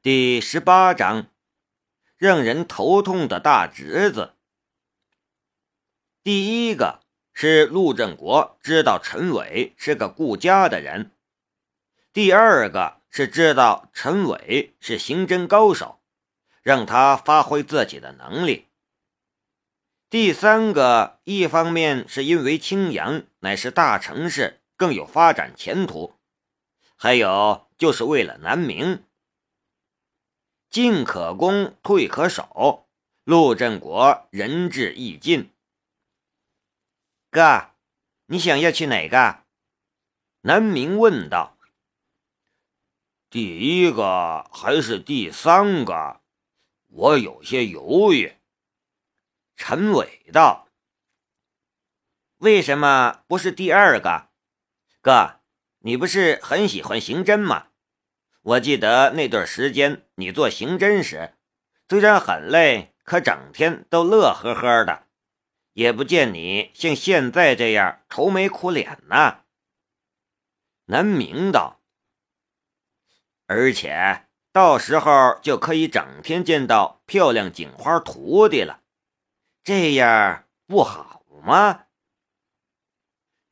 第十八章，让人头痛的大侄子。第一个是陆振国知道陈伟是个顾家的人，第二个是知道陈伟是刑侦高手，让他发挥自己的能力。第三个，一方面是因为青阳乃是大城市，更有发展前途，还有就是为了南明。进可攻，退可守，陆振国仁至义尽。哥，你想要去哪个？南明问道。第一个还是第三个？我有些犹豫。陈伟道：“为什么不是第二个？哥，你不是很喜欢刑侦吗？我记得那段时间你做刑侦时，虽然很累，可整天都乐呵呵的，也不见你像现在这样愁眉苦脸呢。”南明道：“而且到时候就可以整天见到漂亮警花徒弟了。”这样不好吗？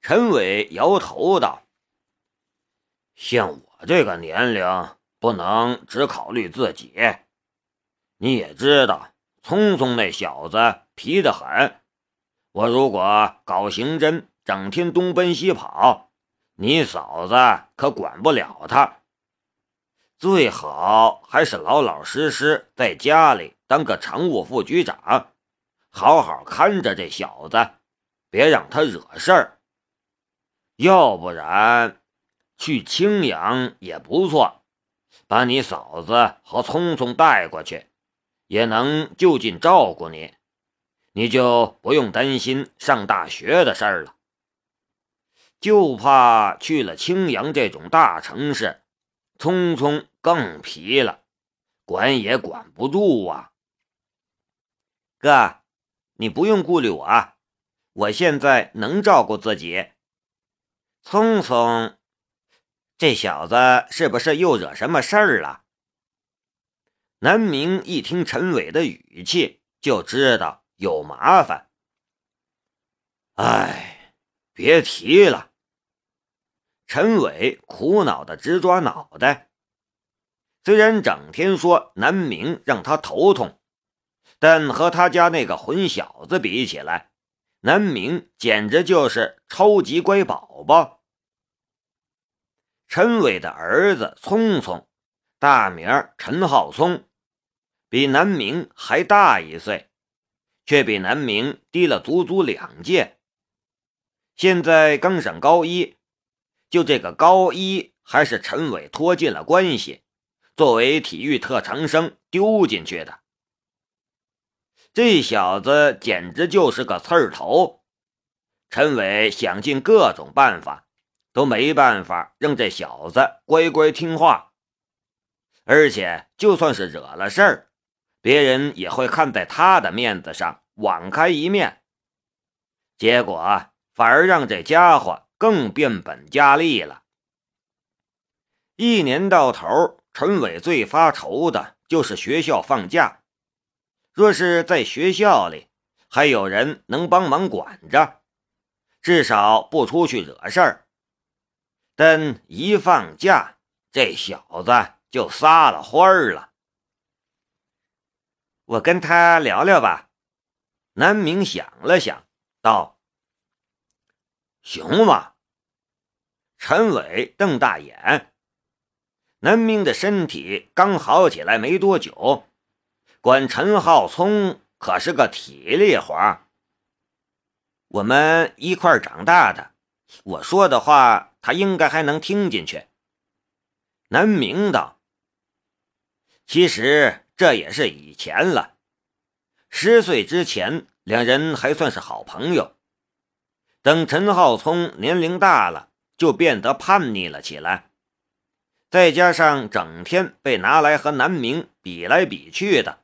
陈伟摇头道：“像我这个年龄，不能只考虑自己。你也知道，聪聪那小子皮得很。我如果搞刑侦，整天东奔西跑，你嫂子可管不了他。最好还是老老实实在家里当个常务副局长。”好好看着这小子，别让他惹事儿。要不然，去青阳也不错，把你嫂子和聪聪带过去，也能就近照顾你，你就不用担心上大学的事儿了。就怕去了青阳这种大城市，聪聪更皮了，管也管不住啊，哥。你不用顾虑我，我现在能照顾自己。聪聪，这小子是不是又惹什么事儿了？南明一听陈伟的语气，就知道有麻烦。哎，别提了。陈伟苦恼的直抓脑袋。虽然整天说南明让他头痛。但和他家那个混小子比起来，南明简直就是超级乖宝宝。陈伟的儿子聪聪，大名陈浩聪，比南明还大一岁，却比南明低了足足两届。现在刚上高一，就这个高一还是陈伟托进了关系，作为体育特长生丢进去的。这小子简直就是个刺儿头，陈伟想尽各种办法，都没办法让这小子乖乖听话。而且就算是惹了事儿，别人也会看在他的面子上网开一面。结果反而让这家伙更变本加厉了。一年到头，陈伟最发愁的就是学校放假。若是在学校里，还有人能帮忙管着，至少不出去惹事儿。但一放假，这小子就撒了欢儿了。我跟他聊聊吧。南明想了想，道：“行吗？”陈伟瞪大眼。南明的身体刚好起来没多久。管陈浩聪可是个体力活我们一块长大的，我说的话他应该还能听进去。南明道：“其实这也是以前了，十岁之前两人还算是好朋友，等陈浩聪年龄大了，就变得叛逆了起来，再加上整天被拿来和南明比来比去的。”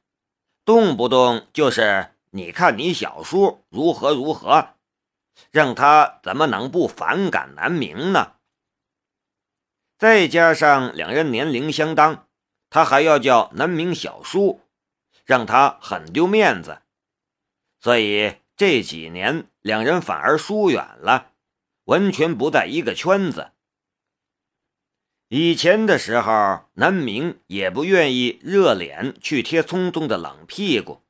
动不动就是你看你小叔如何如何，让他怎么能不反感南明呢？再加上两人年龄相当，他还要叫南明小叔，让他很丢面子，所以这几年两人反而疏远了，完全不在一个圈子。以前的时候，南明也不愿意热脸去贴聪聪的冷屁股。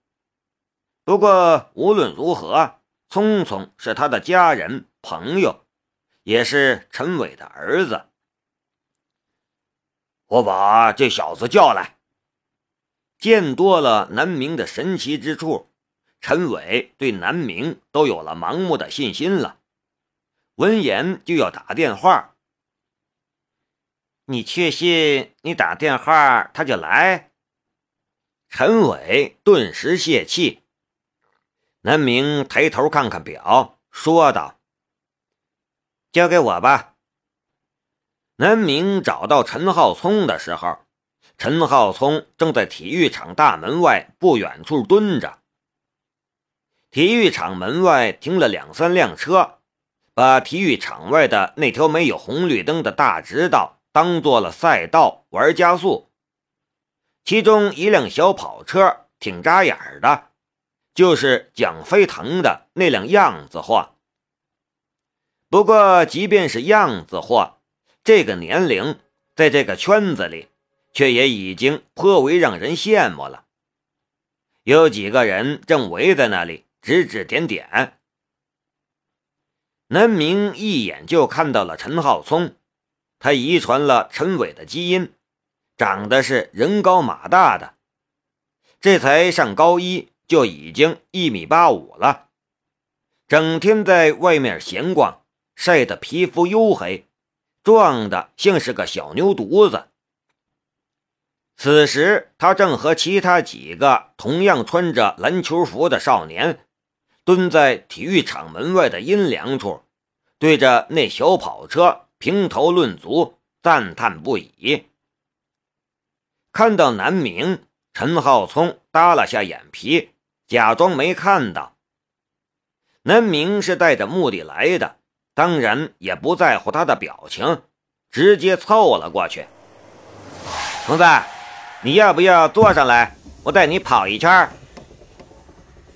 不过无论如何，聪聪是他的家人朋友，也是陈伟的儿子。我把这小子叫来。见多了南明的神奇之处，陈伟对南明都有了盲目的信心了。闻言就要打电话。你确信你打电话他就来？陈伟顿时泄气。南明抬头看看表，说道：“交给我吧。”南明找到陈浩聪的时候，陈浩聪正在体育场大门外不远处蹲着。体育场门外停了两三辆车，把体育场外的那条没有红绿灯的大直道当做了赛道玩加速。其中一辆小跑车挺扎眼的，就是蒋飞腾的那辆样子货。不过，即便是样子货。这个年龄，在这个圈子里，却也已经颇为让人羡慕了。有几个人正围在那里指指点点。南明一眼就看到了陈浩聪，他遗传了陈伟的基因，长得是人高马大的，这才上高一就已经一米八五了，整天在外面闲逛，晒得皮肤黝黑。壮的像是个小牛犊子。此时，他正和其他几个同样穿着篮球服的少年，蹲在体育场门外的阴凉处，对着那小跑车评头论足，赞叹不已。看到南明，陈浩聪耷拉下眼皮，假装没看到。南明是带着目的来的。当然也不在乎他的表情，直接凑了过去。同子，你要不要坐上来？我带你跑一圈。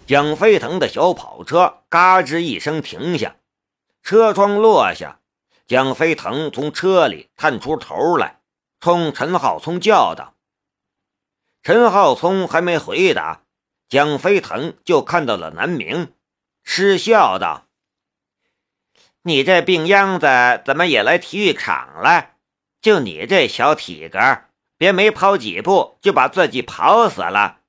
蒋飞腾的小跑车嘎吱一声停下，车窗落下，蒋飞腾从车里探出头来，冲陈浩聪叫道：“陈浩聪还没回答，蒋飞腾就看到了南明，嗤笑道。”你这病秧子怎么也来体育场了？就你这小体格，别没跑几步就把自己跑死了。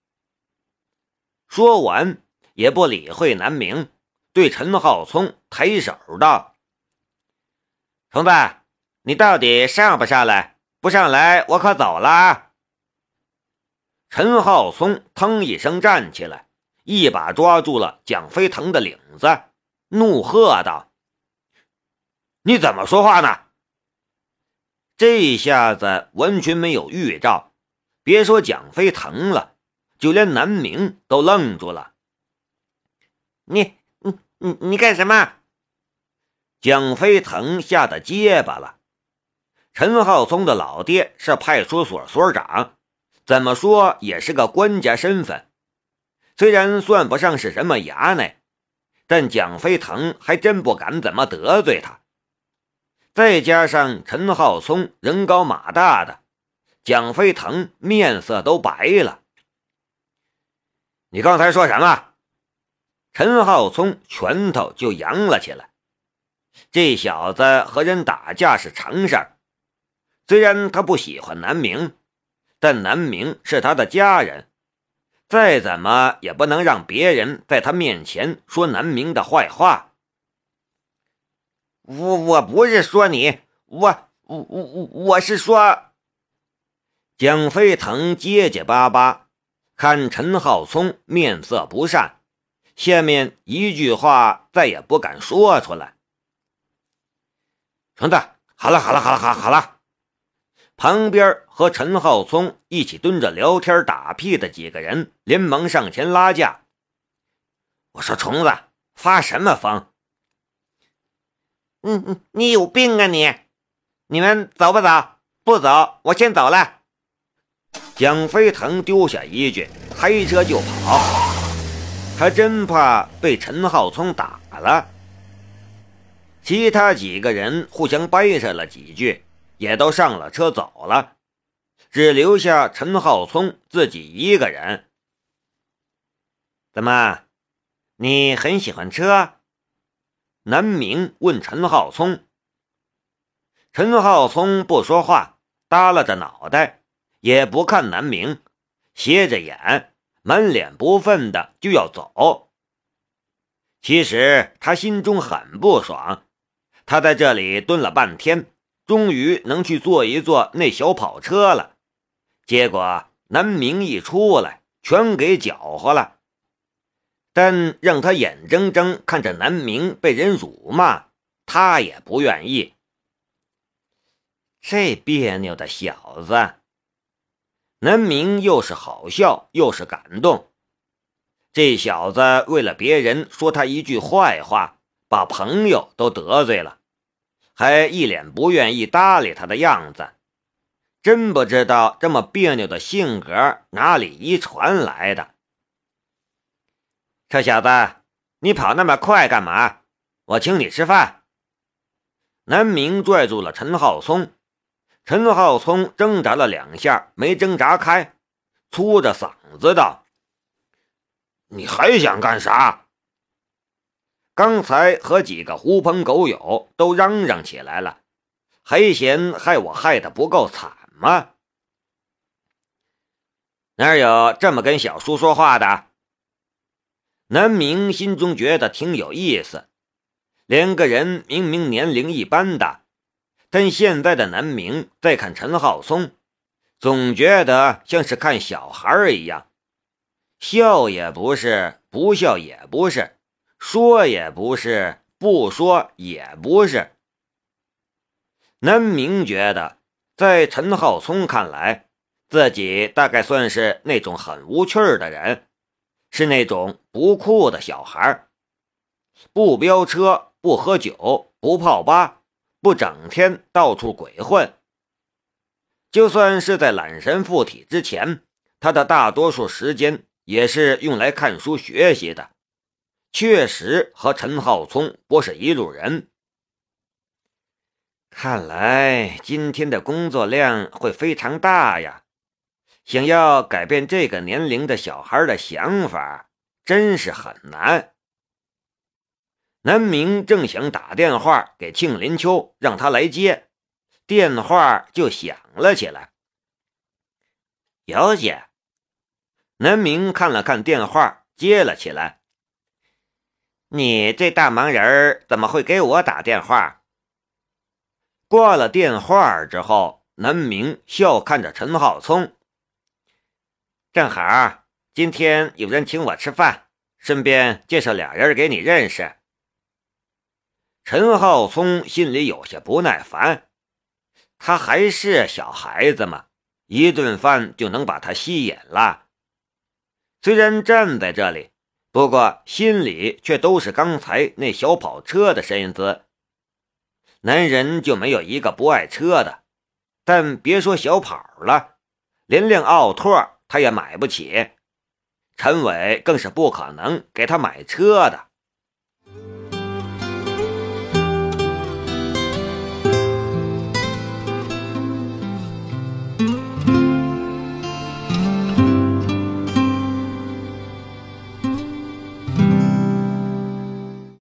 说完，也不理会南明，对陈浩聪抬手道：“同子，你到底上不上来？不上来，我可走了。”陈浩松腾一声站起来，一把抓住了蒋飞腾的领子，怒喝道。你怎么说话呢？这一下子完全没有预兆，别说蒋飞腾了，就连南明都愣住了。你、你、你、你干什么？蒋飞腾吓得结巴了。陈浩松的老爹是派出所所长，怎么说也是个官家身份，虽然算不上是什么衙内，但蒋飞腾还真不敢怎么得罪他。再加上陈浩聪人高马大的，蒋飞腾面色都白了。你刚才说什么？陈浩聪拳头就扬了起来。这小子和人打架是常事儿，虽然他不喜欢南明，但南明是他的家人，再怎么也不能让别人在他面前说南明的坏话。我我不是说你，我我我我是说，蒋飞腾结结巴巴，看陈浩聪面色不善，下面一句话再也不敢说出来。成子，好了好了好了好好了，旁边和陈浩聪一起蹲着聊天打屁的几个人连忙上前拉架。我说虫子，发什么疯？嗯嗯，你有病啊你！你们走不走？不走，我先走了。蒋飞腾丢下一句：“开车就跑。”他真怕被陈浩聪打了。其他几个人互相掰扯了几句，也都上了车走了，只留下陈浩聪自己一个人。怎么，你很喜欢车？南明问陈浩聪。陈浩聪不说话，耷拉着脑袋，也不看南明，斜着眼，满脸不忿的就要走。其实他心中很不爽。他在这里蹲了半天，终于能去坐一坐那小跑车了。结果南明一出来，全给搅和了。但让他眼睁睁看着南明被人辱骂，他也不愿意。这别扭的小子，南明又是好笑又是感动。这小子为了别人说他一句坏话。把朋友都得罪了，还一脸不愿意搭理他的样子，真不知道这么别扭的性格哪里遗传来的。臭小子，你跑那么快干嘛？我请你吃饭。南明拽住了陈浩聪，陈浩聪挣扎了两下，没挣扎开，粗着嗓子道：“你还想干啥？”刚才和几个狐朋狗友都嚷嚷起来了，还嫌害我害得不够惨吗？哪有这么跟小叔说话的？南明心中觉得挺有意思，两个人明明年龄一般大，但现在的南明在看陈浩松，总觉得像是看小孩一样，笑也不是，不笑也不是。说也不是，不说也不是。南明觉得，在陈浩聪看来，自己大概算是那种很无趣的人，是那种不酷的小孩，不飙车，不喝酒，不泡吧，不整天到处鬼混。就算是在懒神附体之前，他的大多数时间也是用来看书学习的。确实和陈浩聪不是一路人。看来今天的工作量会非常大呀！想要改变这个年龄的小孩的想法，真是很难。南明正想打电话给庆林秋，让他来接，电话就响了起来。姚姐，南明看了看电话，接了起来。你这大忙人怎么会给我打电话？挂了电话之后，南明笑看着陈浩聪。正好今天有人请我吃饭，顺便介绍俩人给你认识。陈浩聪心里有些不耐烦，他还是小孩子嘛，一顿饭就能把他吸引了。虽然站在这里。不过心里却都是刚才那小跑车的身姿。男人就没有一个不爱车的，但别说小跑了，连辆奥拓他也买不起。陈伟更是不可能给他买车的。